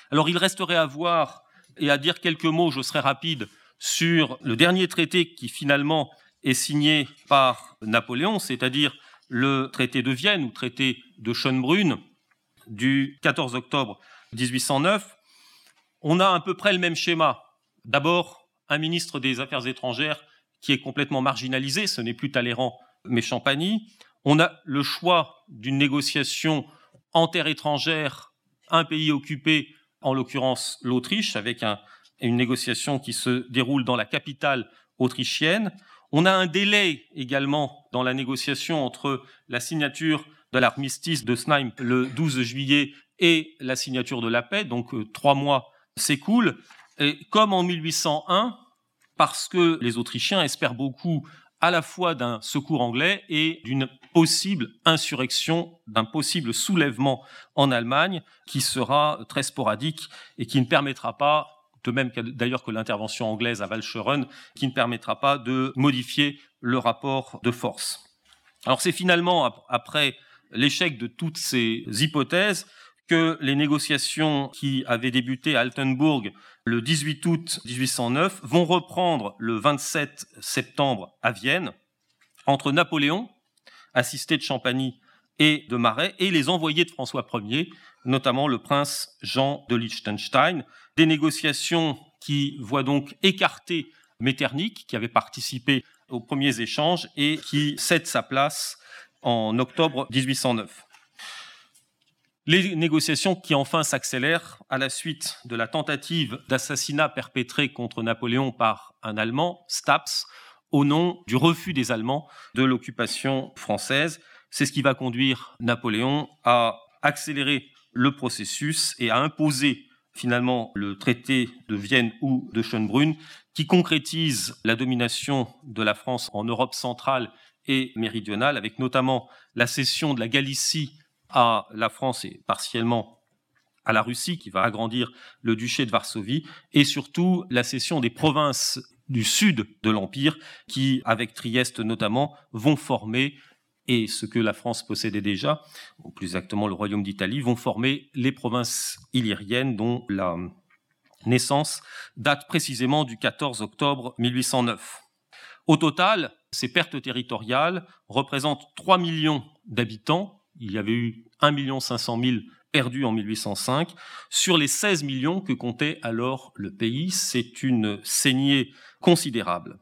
Alors il resterait à voir et à dire quelques mots, je serai rapide, sur le dernier traité qui finalement est signé par Napoléon, c'est-à-dire le traité de Vienne ou traité de Schönbrunn du 14 octobre 1809. On a à peu près le même schéma. D'abord, un ministre des Affaires étrangères qui est complètement marginalisé, ce n'est plus Talleyrand mais Champagny. On a le choix d'une négociation en terre étrangère, un pays occupé, en l'occurrence l'Autriche, avec une négociation qui se déroule dans la capitale autrichienne. On a un délai également dans la négociation entre la signature de l'armistice de Snaim le 12 juillet et la signature de la paix, donc euh, trois mois s'écoulent. Comme en 1801, parce que les Autrichiens espèrent beaucoup à la fois d'un secours anglais et d'une possible insurrection, d'un possible soulèvement en Allemagne qui sera très sporadique et qui ne permettra pas, de même d'ailleurs que l'intervention anglaise à Walcheren, qui ne permettra pas de modifier le rapport de force. Alors c'est finalement, après l'échec de toutes ces hypothèses, que les négociations qui avaient débuté à Altenburg le 18 août 1809 vont reprendre le 27 septembre à Vienne entre Napoléon, assisté de Champagny et de Marais, et les envoyés de François Ier, notamment le prince Jean de Liechtenstein. Des négociations qui voient donc écarter Metternich, qui avait participé aux premiers échanges et qui cède sa place en octobre 1809. Les négociations qui enfin s'accélèrent à la suite de la tentative d'assassinat perpétrée contre Napoléon par un Allemand, Staps, au nom du refus des Allemands de l'occupation française. C'est ce qui va conduire Napoléon à accélérer le processus et à imposer finalement le traité de Vienne ou de Schönbrunn qui concrétise la domination de la France en Europe centrale et méridionale, avec notamment la cession de la Galicie à la France et partiellement à la Russie, qui va agrandir le duché de Varsovie, et surtout la cession des provinces du sud de l'Empire, qui, avec Trieste notamment, vont former, et ce que la France possédait déjà, ou plus exactement le royaume d'Italie, vont former les provinces illyriennes, dont la naissance date précisément du 14 octobre 1809. Au total, ces pertes territoriales représentent 3 millions d'habitants il y avait eu 1 500 000 perdus en 1805. Sur les 16 millions que comptait alors le pays, c'est une saignée considérable.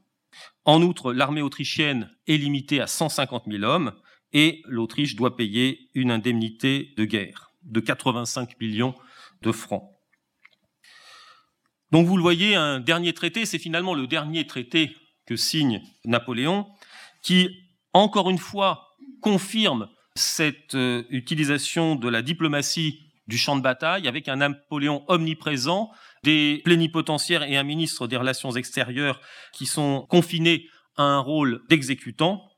En outre, l'armée autrichienne est limitée à 150 000 hommes et l'Autriche doit payer une indemnité de guerre de 85 millions de francs. Donc vous le voyez, un dernier traité, c'est finalement le dernier traité que signe Napoléon, qui, encore une fois, confirme cette euh, utilisation de la diplomatie du champ de bataille avec un Napoléon omniprésent, des plénipotentiaires et un ministre des Relations extérieures qui sont confinés à un rôle d'exécutant,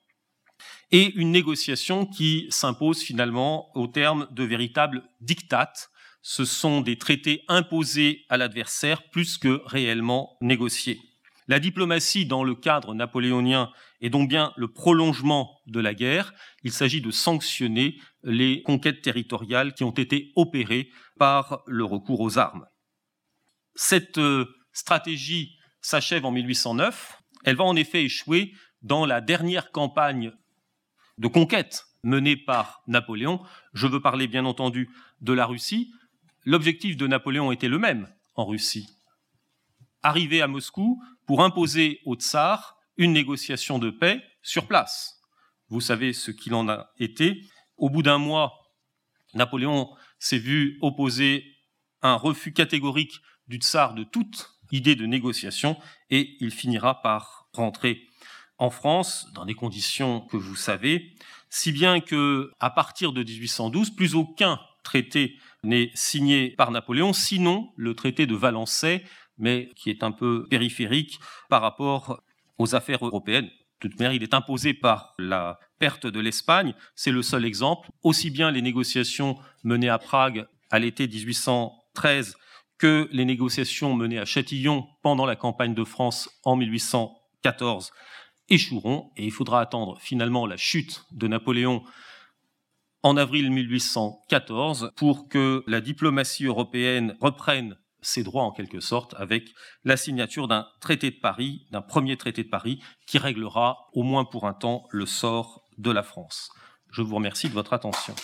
et une négociation qui s'impose finalement au terme de véritables dictates. Ce sont des traités imposés à l'adversaire plus que réellement négociés. La diplomatie dans le cadre napoléonien est donc bien le prolongement de la guerre. Il s'agit de sanctionner les conquêtes territoriales qui ont été opérées par le recours aux armes. Cette euh, stratégie s'achève en 1809. Elle va en effet échouer dans la dernière campagne de conquête menée par Napoléon. Je veux parler bien entendu de la Russie. L'objectif de Napoléon était le même en Russie. Arriver à Moscou pour imposer au tsar une négociation de paix sur place. Vous savez ce qu'il en a été. Au bout d'un mois, Napoléon s'est vu opposer un refus catégorique du tsar de toute idée de négociation et il finira par rentrer en France dans des conditions que vous savez, si bien que à partir de 1812, plus aucun traité n'est signé par Napoléon, sinon le traité de Valençay, mais qui est un peu périphérique par rapport aux affaires européennes. De toute manière, il est imposé par la perte de l'Espagne. C'est le seul exemple. Aussi bien les négociations menées à Prague à l'été 1813 que les négociations menées à Châtillon pendant la campagne de France en 1814 échoueront et il faudra attendre finalement la chute de Napoléon en avril 1814 pour que la diplomatie européenne reprenne ses droits en quelque sorte avec la signature d'un traité de Paris, d'un premier traité de Paris qui réglera au moins pour un temps le sort de la France. Je vous remercie de votre attention.